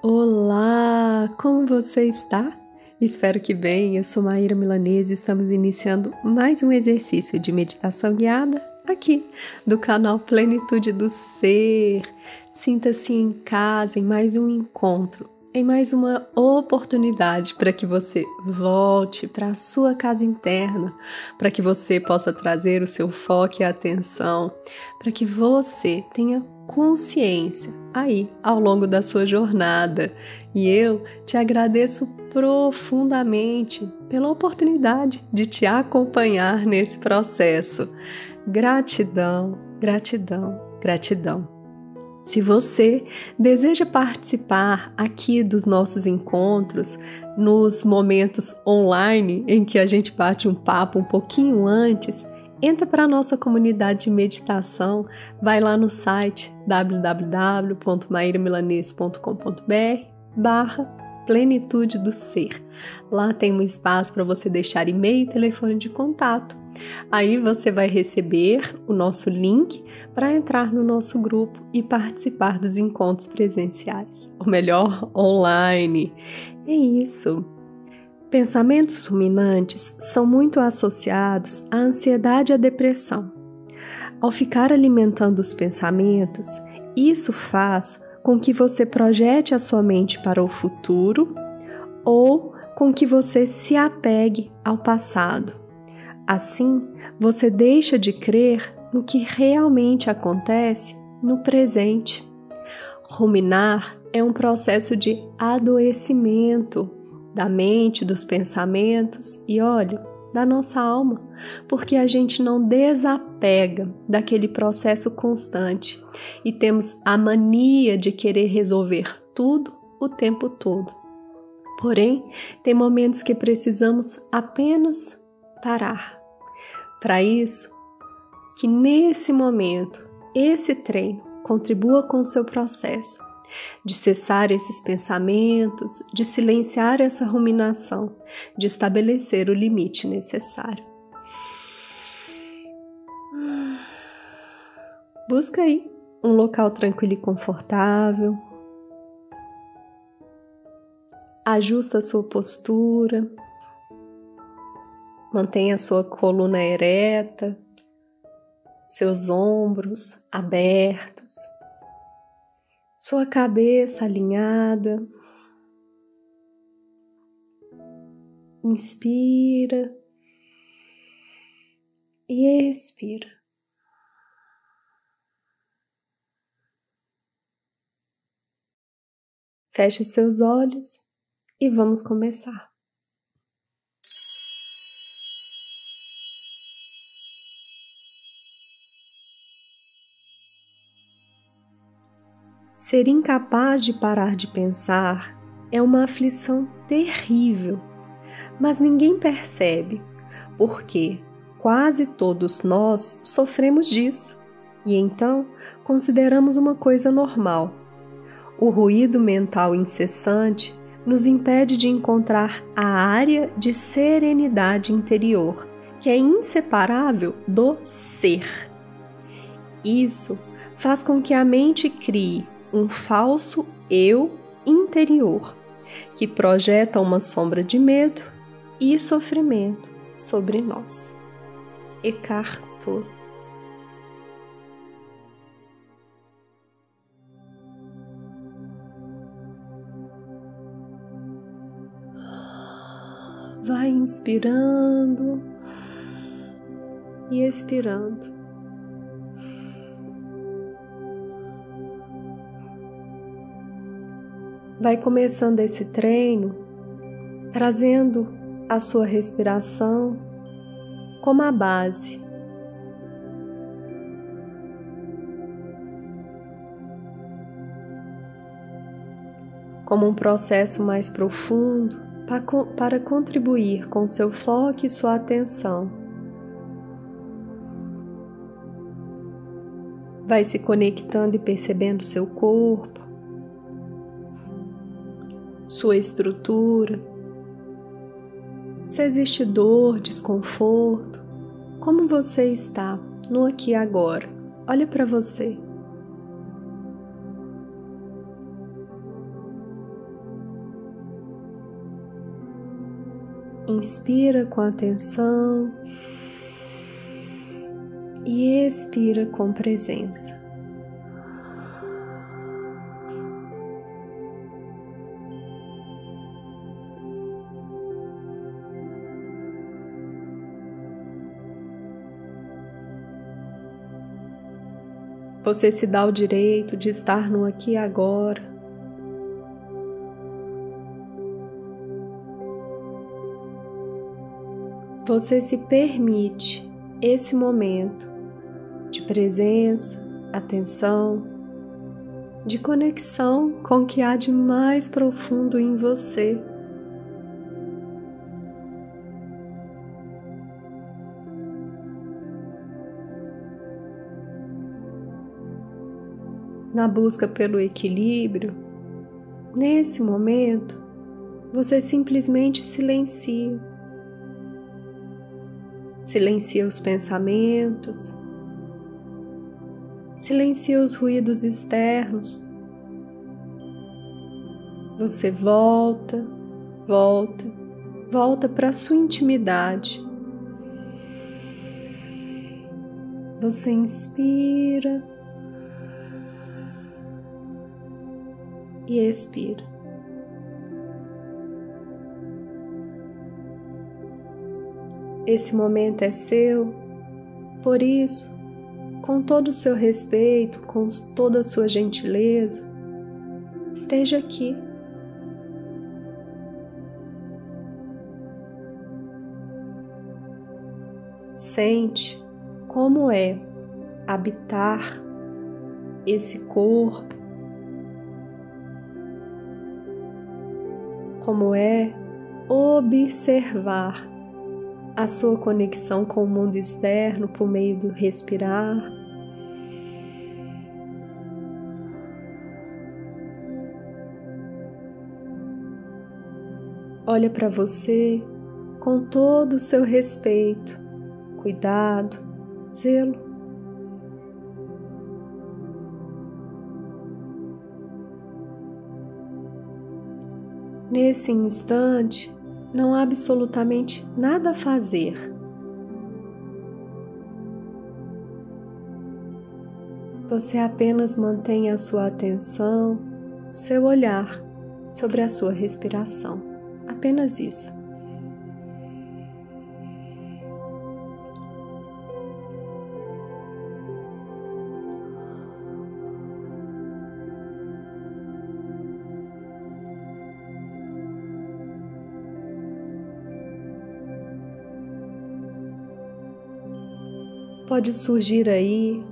Olá, como você está? Espero que bem. Eu sou Maíra Milanese e estamos iniciando mais um exercício de meditação guiada aqui do canal Plenitude do Ser. Sinta-se em casa em mais um encontro em mais uma oportunidade para que você volte para a sua casa interna, para que você possa trazer o seu foco e atenção, para que você tenha consciência aí ao longo da sua jornada. E eu te agradeço profundamente pela oportunidade de te acompanhar nesse processo. Gratidão, gratidão, gratidão. Se você deseja participar aqui dos nossos encontros, nos momentos online em que a gente bate um papo um pouquinho antes, entra para a nossa comunidade de meditação, vai lá no site www.mairamilanese.com.br barra plenitude do ser. Lá tem um espaço para você deixar e-mail e telefone de contato. Aí você vai receber o nosso link para entrar no nosso grupo e participar dos encontros presenciais, ou melhor, online. É isso. Pensamentos ruminantes são muito associados à ansiedade e à depressão. Ao ficar alimentando os pensamentos, isso faz com que você projete a sua mente para o futuro ou com que você se apegue ao passado. Assim, você deixa de crer no que realmente acontece no presente. Ruminar é um processo de adoecimento da mente, dos pensamentos e, olha, da nossa alma, porque a gente não desapega daquele processo constante e temos a mania de querer resolver tudo o tempo todo. Porém, tem momentos que precisamos apenas parar. Para isso, que nesse momento, esse treino contribua com o seu processo de cessar esses pensamentos, de silenciar essa ruminação, de estabelecer o limite necessário. Busca aí um local tranquilo e confortável, ajusta a sua postura, mantenha a sua coluna ereta, seus ombros abertos, sua cabeça alinhada. Inspira e expira. Feche seus olhos e vamos começar. Ser incapaz de parar de pensar é uma aflição terrível, mas ninguém percebe, porque quase todos nós sofremos disso e então consideramos uma coisa normal. O ruído mental incessante nos impede de encontrar a área de serenidade interior, que é inseparável do ser. Isso faz com que a mente crie um falso eu interior, que projeta uma sombra de medo e sofrimento sobre nós. Eckhart Tolle vai inspirando e expirando. Vai começando esse treino trazendo a sua respiração como a base. Como um processo mais profundo para contribuir com seu foco e sua atenção. Vai se conectando e percebendo seu corpo, sua estrutura, se existe dor, desconforto, como você está no aqui e agora. Olha para você. Inspira com atenção e expira com presença. Você se dá o direito de estar no aqui e agora. Você se permite esse momento de presença, atenção, de conexão com o que há de mais profundo em você. Na busca pelo equilíbrio, nesse momento, você simplesmente silencia. Silencia os pensamentos, silencia os ruídos externos. Você volta, volta, volta para a sua intimidade. Você inspira e expira. Esse momento é seu, por isso, com todo o seu respeito, com toda a sua gentileza, esteja aqui. Sente como é habitar esse corpo como é observar a sua conexão com o mundo externo por meio do respirar. Olha para você com todo o seu respeito, cuidado, zelo. Nesse instante, não há absolutamente nada a fazer. Você apenas mantém a sua atenção, seu olhar sobre a sua respiração. Apenas isso. Pode surgir aí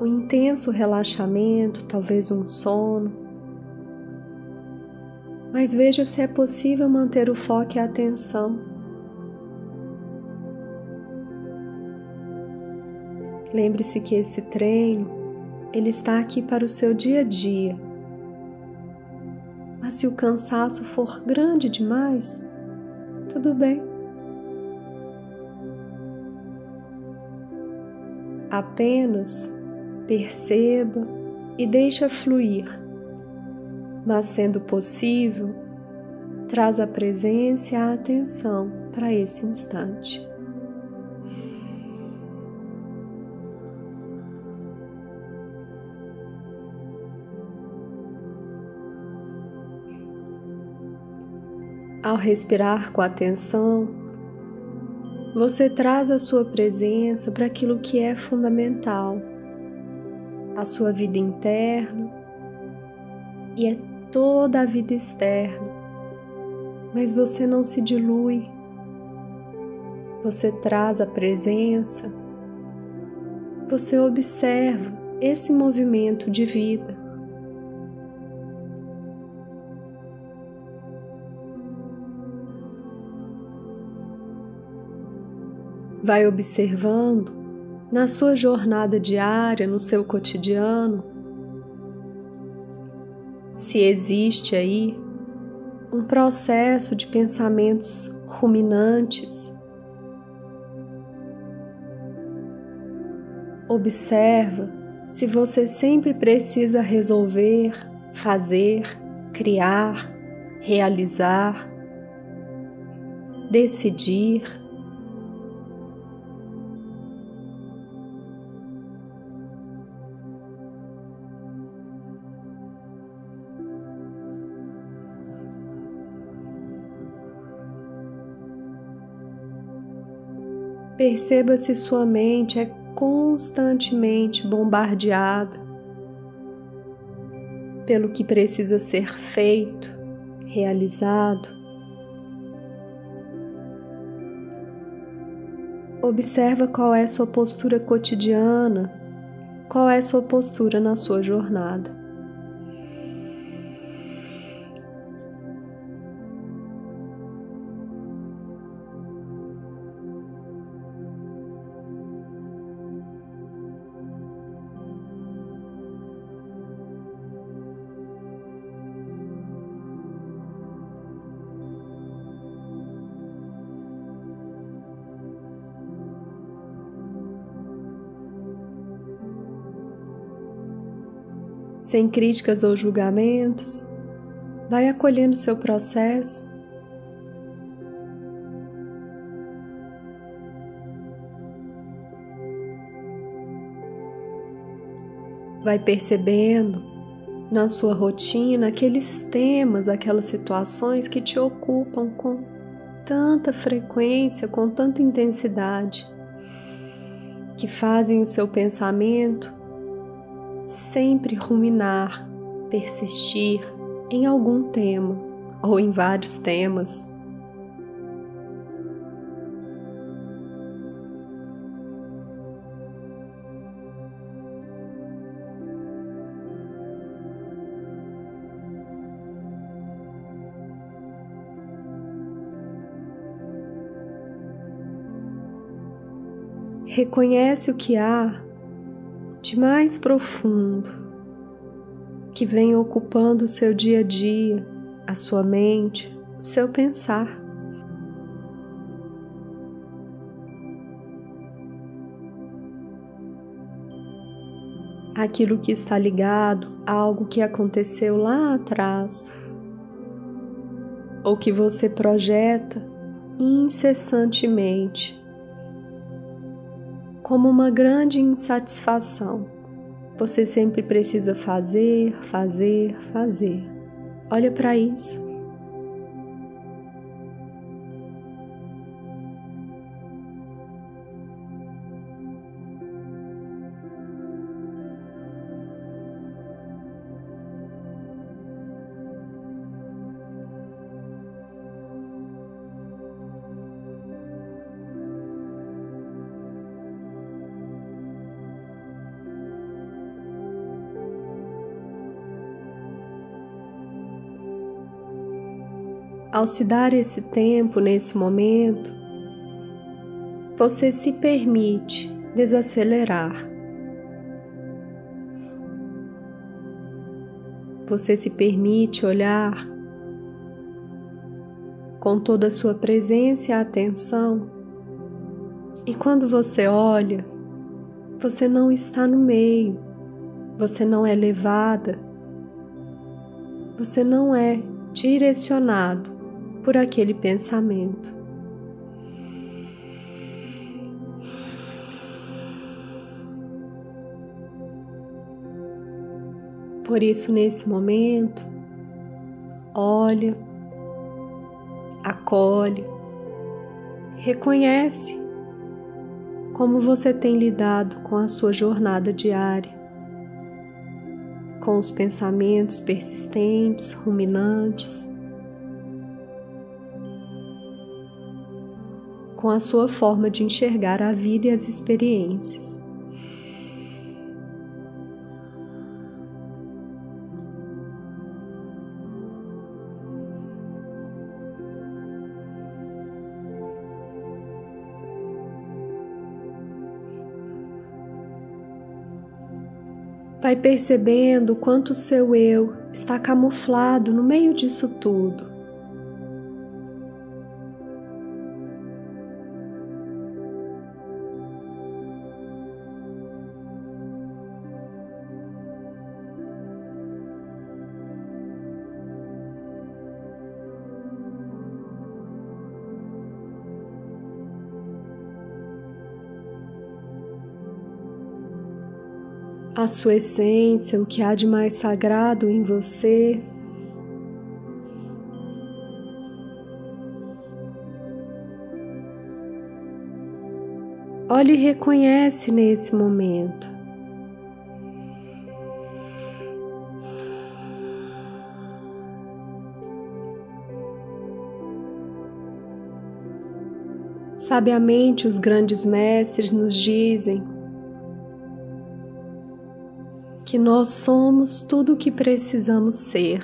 um intenso relaxamento, talvez um sono. Mas veja se é possível manter o foco e a atenção. Lembre-se que esse treino, ele está aqui para o seu dia a dia. Mas se o cansaço for grande demais, tudo bem. Apenas perceba e deixa fluir, mas sendo possível, traz a presença e a atenção para esse instante. Ao respirar com atenção, você traz a sua presença para aquilo que é fundamental, a sua vida interna e é toda a vida externa, mas você não se dilui. Você traz a presença, você observa esse movimento de vida. Vai observando na sua jornada diária, no seu cotidiano, se existe aí um processo de pensamentos ruminantes. Observa se você sempre precisa resolver, fazer, criar, realizar decidir. Perceba se sua mente é constantemente bombardeada pelo que precisa ser feito, realizado. Observa qual é sua postura cotidiana, qual é sua postura na sua jornada. Sem críticas ou julgamentos, vai acolhendo seu processo. Vai percebendo na sua rotina aqueles temas, aquelas situações que te ocupam com tanta frequência, com tanta intensidade, que fazem o seu pensamento sempre ruminar, persistir em algum tema ou em vários temas. Reconhece o que há de mais profundo que vem ocupando o seu dia a dia, a sua mente, o seu pensar. Aquilo que está ligado a algo que aconteceu lá atrás, ou que você projeta incessantemente como uma grande insatisfação. Você sempre precisa fazer, fazer, fazer. Olha para isso. Ao se dar esse tempo nesse momento, você se permite desacelerar. Você se permite olhar com toda a sua presença e atenção. E quando você olha, você não está no meio, você não é levada, você não é direcionado por aquele pensamento. Por isso, nesse momento, olha, acolhe, reconhece como você tem lidado com a sua jornada diária, com os pensamentos persistentes, ruminantes, com a sua forma de enxergar a vida e as experiências. Vai percebendo quanto o seu eu está camuflado no meio disso tudo. A sua essência, o que há de mais sagrado em você. Olhe e reconhece nesse momento. Sabiamente, os grandes mestres nos dizem que nós somos tudo o que precisamos ser,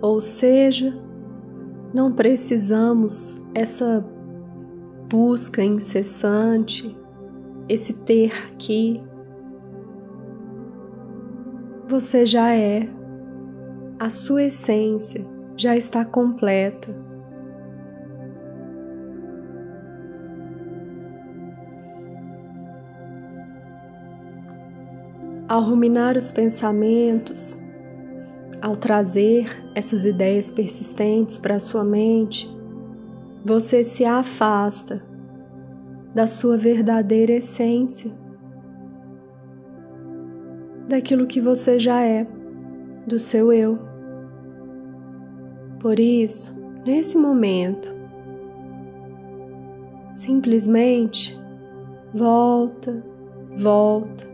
ou seja, não precisamos essa busca incessante, esse ter que. Você já é, a sua essência já está completa. Ao ruminar os pensamentos, ao trazer essas ideias persistentes para a sua mente, você se afasta da sua verdadeira essência, daquilo que você já é, do seu eu. Por isso, nesse momento, simplesmente volta, volta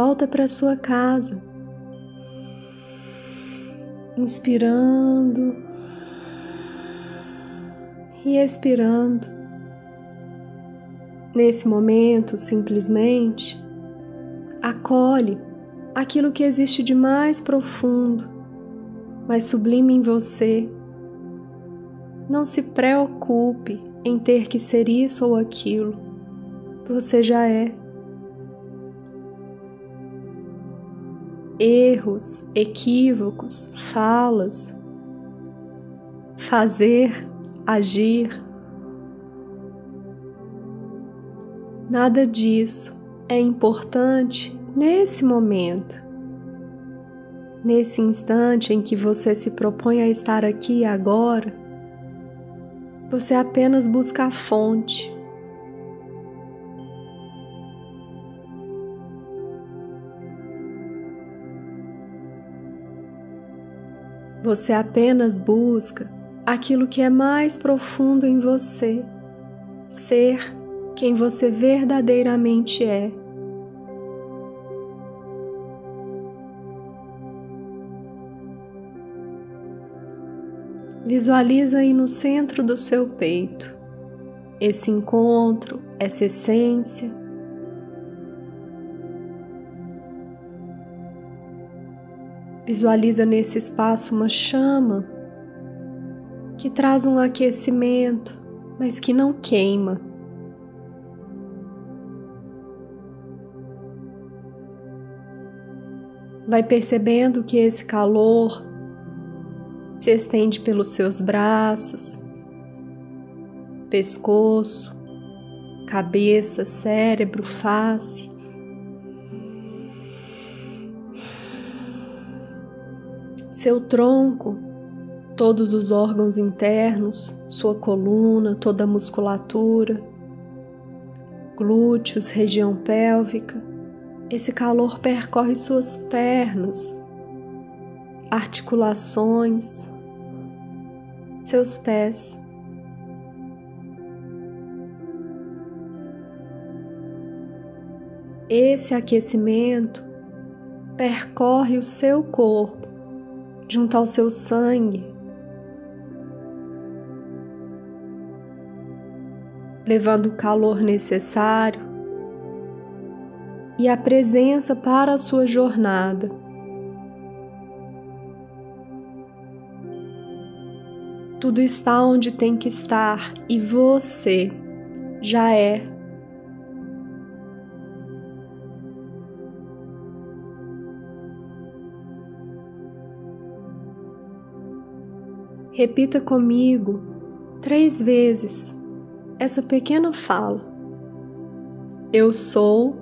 Volta para sua casa, inspirando e expirando. Nesse momento, simplesmente acolhe aquilo que existe de mais profundo, mais sublime em você. Não se preocupe em ter que ser isso ou aquilo. Você já é. Erros, equívocos, falas, fazer, agir. Nada disso é importante nesse momento. Nesse instante em que você se propõe a estar aqui agora, você apenas busca a fonte Você apenas busca aquilo que é mais profundo em você, ser quem você verdadeiramente é. Visualiza aí no centro do seu peito esse encontro, essa essência Visualiza nesse espaço uma chama que traz um aquecimento, mas que não queima. Vai percebendo que esse calor se estende pelos seus braços, pescoço, cabeça, cérebro, face. Seu tronco, todos os órgãos internos, sua coluna, toda a musculatura, glúteos, região pélvica. Esse calor percorre suas pernas, articulações, seus pés. Esse aquecimento percorre o seu corpo junto ao seu sangue, levando o calor necessário e a presença para a sua jornada. Tudo está onde tem que estar e você já é Repita comigo três vezes essa pequena fala. Eu sou.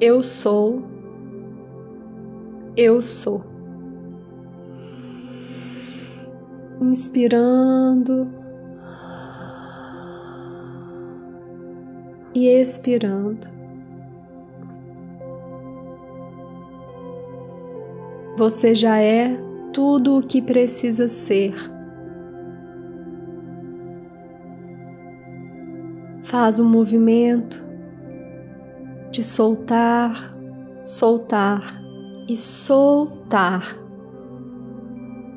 Eu sou. Eu sou. Inspirando e expirando. Você já é tudo o que precisa ser. Faz um movimento de soltar, soltar e soltar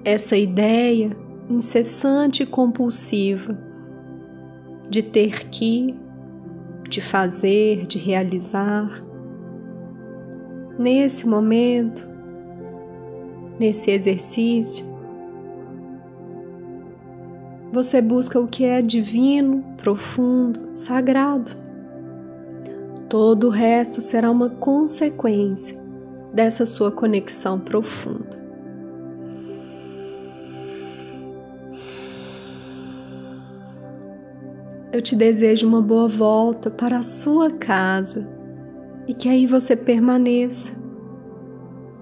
essa ideia incessante e compulsiva de ter que, de fazer, de realizar. Nesse momento, nesse exercício, você busca o que é divino, profundo, sagrado. Todo o resto será uma consequência dessa sua conexão profunda. Eu te desejo uma boa volta para a sua casa e que aí você permaneça.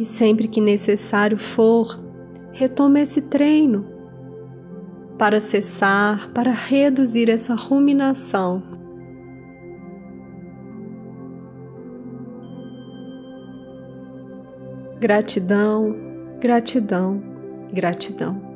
E sempre que necessário for, retome esse treino para cessar, para reduzir essa ruminação. Gratidão, gratidão, gratidão.